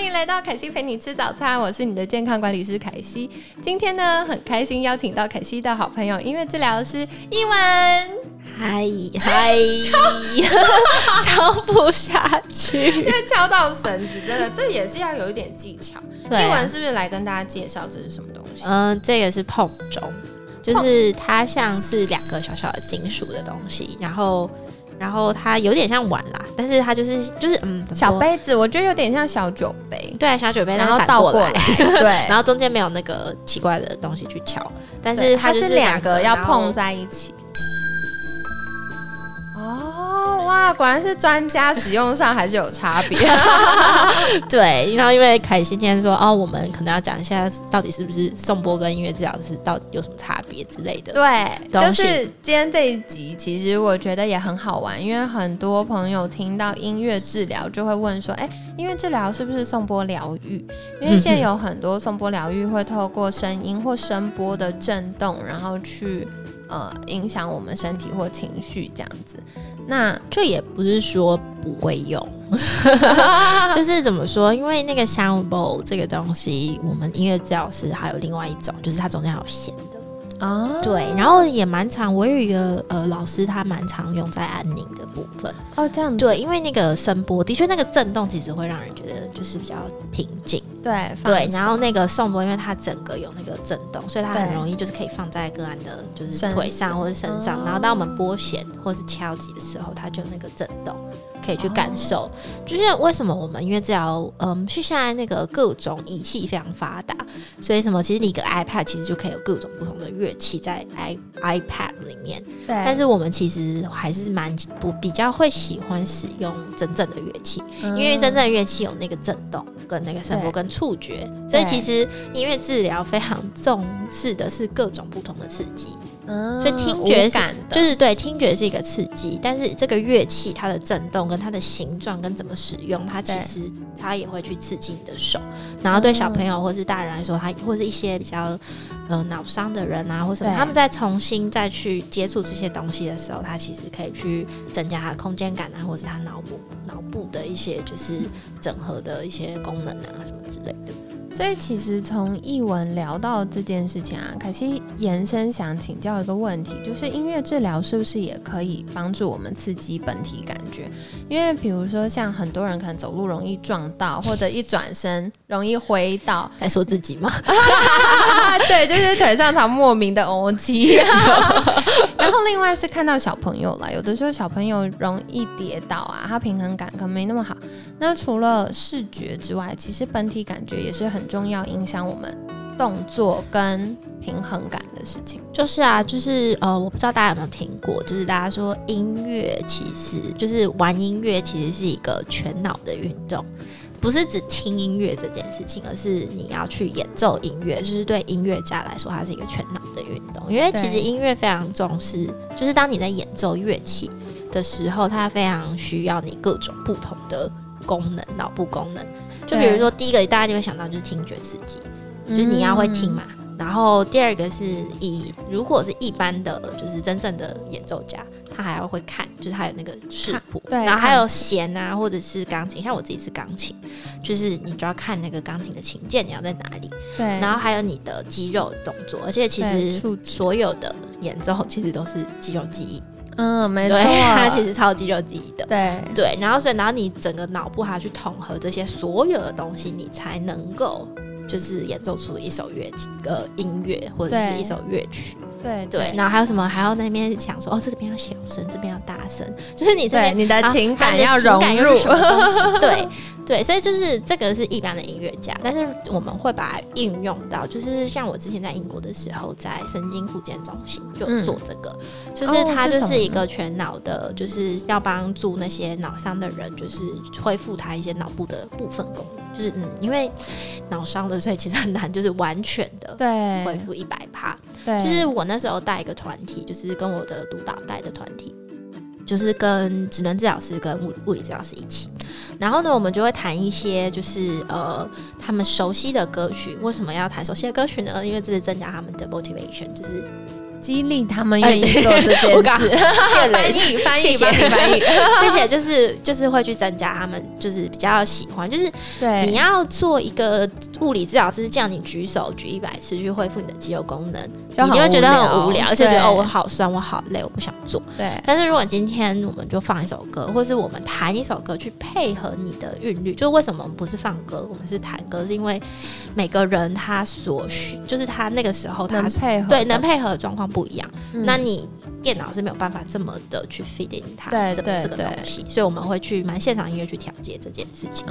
欢迎来到凯西陪你吃早餐，我是你的健康管理师凯西。今天呢，很开心邀请到凯西的好朋友，音乐治疗师一文。嗨嗨，敲不下去，因为敲到绳子，真的这也是要有一点技巧。对啊一文是不是来跟大家介绍这是什么东西？嗯、这个是碰钟，就是它像是两个小小的金属的东西，然后然后它有点像碗啦，但是它就是就是嗯，小杯子，我觉得有点像小酒杯，对啊，小酒杯，然后倒过过来，对。然后中间没有那个奇怪的东西去敲，但对是它是两个要碰在一起。果然是专家，使用上还是有差别。对，然后因为凯西今天说哦，我们可能要讲一下到底是不是颂钵跟音乐治疗师到底有什么差别之类的。对，就是今天这一集，其实我觉得也很好玩，因为很多朋友听到音乐治疗就会问说，哎，音乐治疗是不是颂钵疗愈？因为现在有很多颂钵疗愈会透过声音或声波的震动，然后去呃影响我们身体或情绪这样子。那这也不是说不会用，就是怎么说？因为那个 sound bowl 这个东西，我们音乐治疗师还有另外一种，就是它中间还有弦的，啊，对，然后也蛮常，我有一个呃老师，他蛮常用在安宁的部分，哦这样，对，因为那个声波的确那个震动其实会让人觉得就是比较平静，对对，然后那个颂钵，因为它整个有那个震动，所以它很容易就是可以放在个案的，就是腿上上或者身上。哦然后当我们拨弦或是敲击的时候，它就有那个震动，可以去感受。哦就是为什么我们因为治疗，嗯，是现在那个各种仪器非常发达，所以什么其实你一个 iPad 其实就可以有各种不同的乐器在 i iPad 里面。对，但是我们其实还是蛮不比较会喜欢使用真正的乐器。因因为真正的乐器有那个震动、跟那个声波、跟触觉，所以其实音乐治疗非常重视的是各种不同的刺激，嗯所以听觉感的，就是对听觉是一个刺激，但是这个乐器它的震动跟它的形状跟怎么使用，它其实它也会去刺激你的手，然后对小朋友或是大人来说，他或是一些比较呃脑伤的人啊或什么，他们在重新再去接触这些东西的时候，他其实可以去增加他的空间感啊，或是他脑部脑部的一些就是整合的一些功能啊什么之类的。所以其实从译文聊到这件事情啊，可惜延伸想请教一个问题，就是音乐治疗是不是也可以帮助我们刺激本体感觉？因为比如说像很多人可能走路容易撞到，或者一转身容易挥到，在说自己吗？对，就是腿上常莫名的欧肌。然后另外是看到小朋友了，有的时候小朋友容易跌倒啊，他平衡感可能没那么好。那除了视觉之外，其实本体感觉也是很重要，影响我们动作跟平衡感的事情。就是啊，就是呃，我不知道大家有没有听过，就是大家说音乐其实就是玩音乐，其实是一个全脑的运动。不是只听音乐这件事情，而是你要去演奏音乐，就是对音乐家来说，它是一个全脑的运动。因为其实音乐非常重视，就是当你在演奏乐器的时候，它非常需要你各种不同的功能，脑部功能。就比如说，第一个大家就会想到就是听觉刺激，就是你要会听嘛。然后第二个是以如果是一般的，就是真正的演奏家，他还要会看，就是他有那个视谱，对然后还有弦啊，或者是钢琴，像我自己是钢琴，就是你就要看那个钢琴的琴键你要在哪里，对，然后还有你的肌肉动作，而且其实所有的演奏其实都是肌肉记忆，嗯，没错对，，它其实超肌肉记忆的。对对，然后所以，然后你整个脑部还要去统合这些所有的东西，你才能够就是演奏出一首乐器呃音乐或者是一首乐曲。对对，然后还有什么？还要那边想说，哦，这边要小声，这边要大声，就是你这边对你的啊情感要融入？对对，所以就是这个是一般的音乐家，但是我们会把它应用到，就是像我之前在英国的时候，在神经复健中心就做这个，就是哦它就是一个全脑的，就是要帮助那些脑伤的人，就是恢复他一些脑部的部分功能，就是嗯，因为脑伤的，所以其实很难就是完全的对恢复一百趴。对，就是我那时候带一个团体，就是跟我的督导带的团体，就是跟职能治疗师跟物物理治疗师一起。然后呢，我们就会弹一些就是呃他们熟悉的歌曲。为什么要弹熟悉的歌曲呢？因为这是增加他们的 motivation，就是激励他们愿意做这件事。翻译翻译翻译 翻译，谢谢。就是就是会去增加他们就是比较喜欢，就是对你要做一个物理治疗师，叫你举手举一百次去恢复你的肌肉功能，你就会觉得很无聊，而且觉得哦我好酸，我好累，我不想做。对。但是如果今天我们就放一首歌，或是我们弹一首歌去配合你的韵律，就是为什么我们不是放歌，我们是弹歌，是因为每个人他所需，就是他那个时候他配合对能配合的状况不一样。那你电脑是没有办法这么的去 in 它这个这个东西，所以我们会去蛮现场音乐去调节这件事情。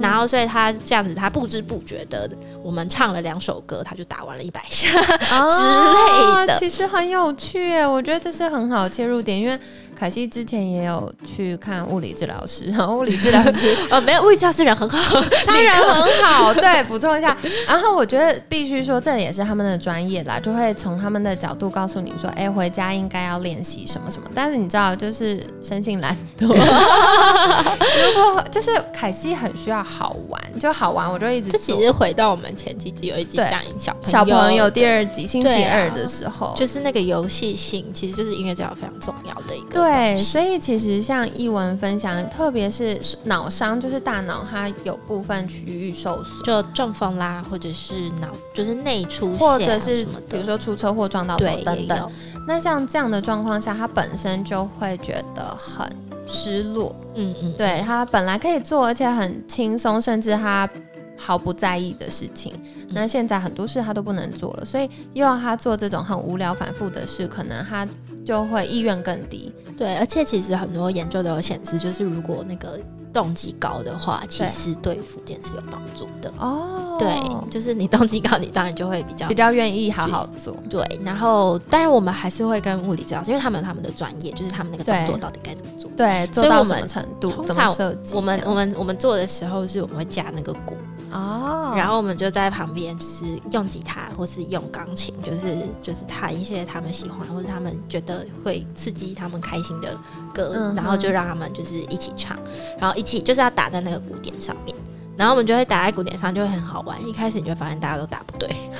然后，所以他这样子，他不知不觉的，我们唱了两首歌，他就打完了一百下之类的。其实很有趣，我觉得这是很好切入点，因为。凯西之前也有去看物理治疗师，然后物理治疗师呃没有，物理治疗师人很好，他人很好。对，补充一下，然后我觉得必须说，这也是他们的专业啦，就会从他们的角度告诉你说，哎，回家应该要练习什么什么。但是你知道，就是生性懒惰。如果就是凯西很需要好玩，就好玩，我就一直。这其实回到我们前几集有一集讲小小朋友第二集星期二的时候，就是那个游戏性，其实就是音乐治疗非常重要的一个。对，所以其实像译文分享，特别是脑伤，就是大脑它有部分区域受损，就中风啦，或者是脑就是内出血，或者是比如说出车祸撞到头等等。那像这样的状况下，他本身就会觉得很失落。嗯嗯，对他本来可以做而且很轻松，甚至他毫不在意的事情，那现在很多事他都不能做了，所以又要他做这种很无聊、反复的事，可能他。就会意愿更低，对，而且其实很多研究都有显示，就是如果那个动机高的话，其实对复健是有帮助的哦。对，就是你动机高，你当然就会比较比较愿意好好做。对，然后当然我们还是会跟物理治疗师，因为他们有他们的专业，就是他们那个动作到底该怎么做，对，做到什么程度，怎么设计。我们我们我们做的时候是我们会加那个鼓。哦，然后我们就在旁边，就是用吉他或是用钢琴，就是就是弹一些他们喜欢或者他们觉得会刺激他们开心的歌，然后就让他们就是一起唱，然后一起就是要打在那个鼓点上面，然后我们就会打在鼓点上，就会很好玩。一开始你就会发现大家都打不对，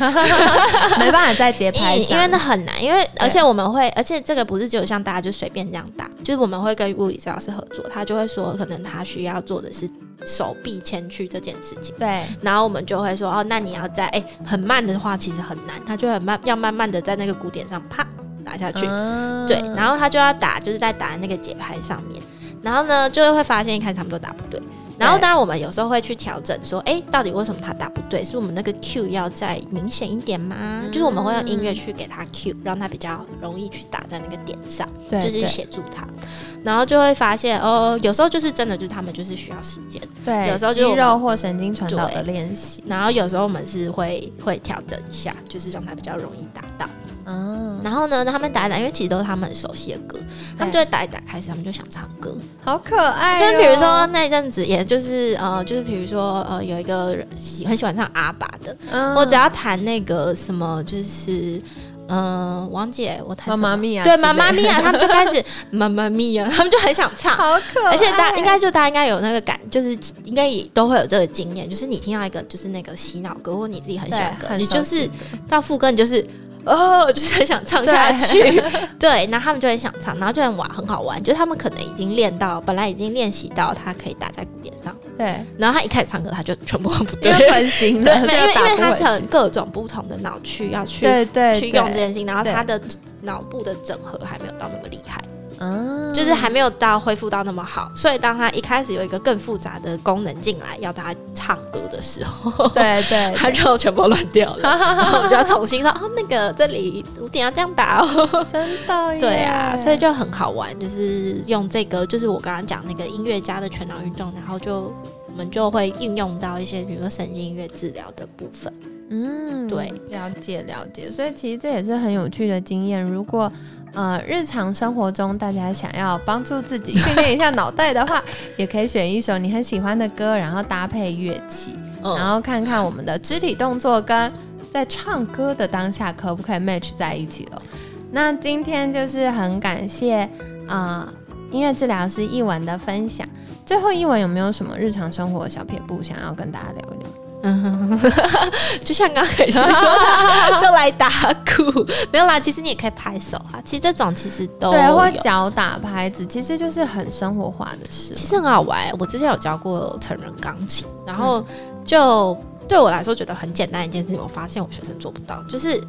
没办法在节拍上，因为那很难，因为而且我们会，而且这个不是只有像大家就随便这样打，就是我们会跟物理治疗师合作，他就会说可能他需要做的是。手臂前屈这件事情，对，然后我们就会说，哦，那你要在哎很慢的话，其实很难，他就很慢，要慢慢的在那个鼓点上啪打下去，对，然后他就要打，就是在打那个节拍上面，然后呢，就会发现一开始他们都打不对。然后，当然，我们有时候会去调整，说，哎，到底为什么他打不对？是我们那个 Q 要再明显一点吗？就是我们会用音乐去给他 Q，让他比较容易去打在那个点上，就是协助他。然后就会发现，哦，有时候就是真的，就是他们就是需要时间，对，有时候肌肉或神经传导的练习。然后有时候我们是会会调整一下，就是让他比较容易达到。嗯，然后呢，他们打一打，因为其实都是他们很熟悉的歌，他们就会打一打，开始他们就想唱歌，好可爱。就是比如说那一阵子，也就是呃，就是比如说呃，有一个喜很喜欢唱阿爸的，我只要弹那个什么，就是嗯，王姐，我太妈妈咪呀，对妈妈咪呀，他们就开始妈妈咪呀，他们就很想唱，好可爱。而且大应该就大家应该有那个感，就是应该也都会有这个经验，就是你听到一个就是那个洗脑歌，或你自己很喜欢歌，你就是到副歌，你就是。哦，就是很想唱下去，对，然后他们就很想唱，然后就很玩，很好玩。就他们可能已经练到，本来已经练习到，他可以打在鼓点上，对。然后他一开始唱歌，他就全部不对，分心对，因为因为他是很各种不同的脑区要去对对去用这件事情，然后他的脑部的整合还没有到那么厉害。嗯，就是还没有到恢复到那么好，所以当他一开始有一个更复杂的功能进来，要他唱歌的时候，对对，他就全部乱掉了，然后我就要重新说哦，那个这里五点要这样打哦，真的，对啊，所以就很好玩，就是用这个，就是我刚刚讲那个音乐家的全脑运动，然后就我们就会应用到一些，比如说神经音乐治疗的部分。嗯，对，了解了解，所以其实这也是很有趣的经验。如果呃，日常生活中大家想要帮助自己训练一下 脑袋的话，也可以选一首你很喜欢的歌，然后搭配乐器，然后看看我们的肢体动作跟在唱歌的当下可不可以 match 在一起了。那今天就是很感谢啊、音乐治疗师一文的分享。最后一文有没有什么日常生活的小撇步想要跟大家聊一聊？嗯，就像刚开始说的，就来打鼓，没有啦。其实你也可以拍手啊，其实这种其实都对，或有脚打拍子，其实就是很生活化的事。其实很好玩。我之前有教过成人钢琴，然后就对我来说觉得很简单一件事情，我发现我学生做不到，就是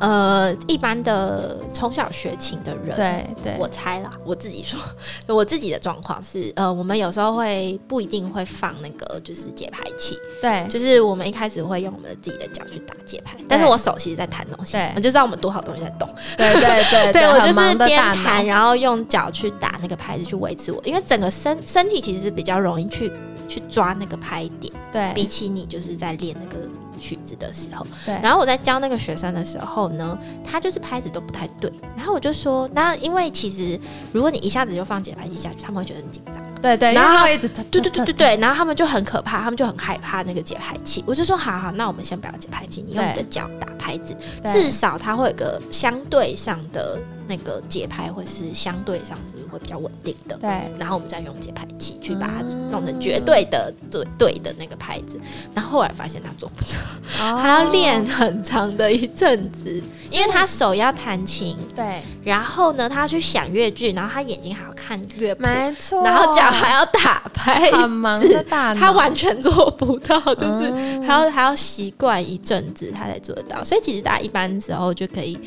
呃，一般的从小学琴的人，对对，我猜啦，我自己说，我自己的状况是，呃，我们有时候会不一定会放那个就是节拍器，对。就是我们一开始会用我们自己的脚去打节拍，但是我手其实在弹东西，对。我就知道我们多少东西在动，对对对 对我就是边弹，然后用脚去打那个拍子去维持我，因为整个身身体其实是比较容易去去抓那个拍点，对。比起你就是在练那个曲子的时候。对，然后我在教那个学生的时候呢，他就是拍子都不太对，然后我就说，那因为其实如果你一下子就放节拍器下去，他们会觉得很紧张。对对，然后一直对对对对对，然后他们就很可怕，他们就很害怕那个节拍器。我就说，好好，那我们先不要节拍器，你用你的脚打拍子，至少它会有个相对上的那个节拍，会是相对上是会比较稳定的。对。然后我们再用节拍器去把它嗯弄成绝对的对对的那个拍子。然后后来发现他做不到，哦。还要练很长的一阵子，因为他手要弹琴，对，然后呢，他去想乐句，然后他眼睛还要看乐谱，没错，然后脚还要打拍很忙的大，他完全做不到，就是嗯还要还要习惯一阵子，他才做得到。所以其实大家一般时候就可以，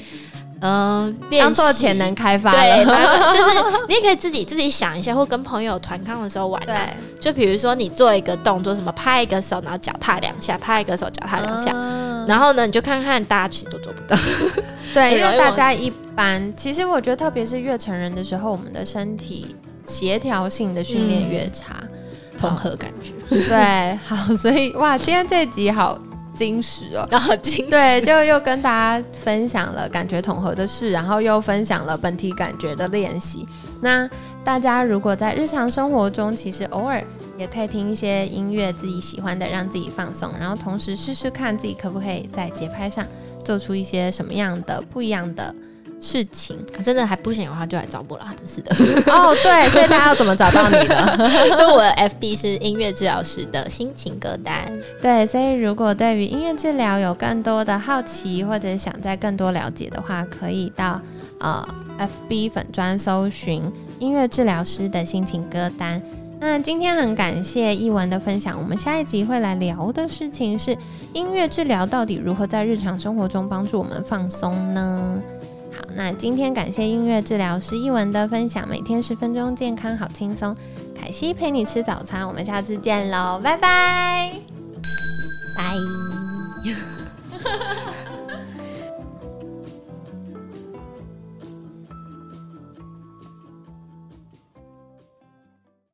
嗯、练当做潜能开发对，了，就是你也可以自己自己想一下，或跟朋友团康的时候玩、啊。对，就比如说你做一个动作，什么拍一个手，然后脚踏两下，拍一个手，脚踏两下。嗯然后呢，你就看看大家其实都做不到。对，因为大家一般，其实我觉得特别是越成人的时候，我们的身体协调性的训练越差。统合感觉，对，好，所以哇，今天这集好精实哦。然后金对，就又跟大家分享了感觉统合的事，然后又分享了本体感觉的练习。那大家如果在日常生活中，其实偶尔也可以听一些音乐自己喜欢的，让自己放松，然后同时试试看自己可不可以在节拍上做出一些什么样的不一样的事情。真的还不行的话，就来找我啦，真是的。哦，对，所以大家要怎么找到你呢？因为我的 FB 是音乐治疗师的心情歌单。对，所以如果对于音乐治疗有更多的好奇，或者想再更多了解的话，可以到呃 FB 粉专搜寻音乐治疗师的心情歌单。那今天很感谢一文的分享，我们下一集会来聊的事情是音乐治疗到底如何在日常生活中帮助我们放松呢？那今天感谢音乐治疗师一文的分享每天十分钟健康好轻松。凯西陪你吃早餐我们下次见喽拜拜。拜。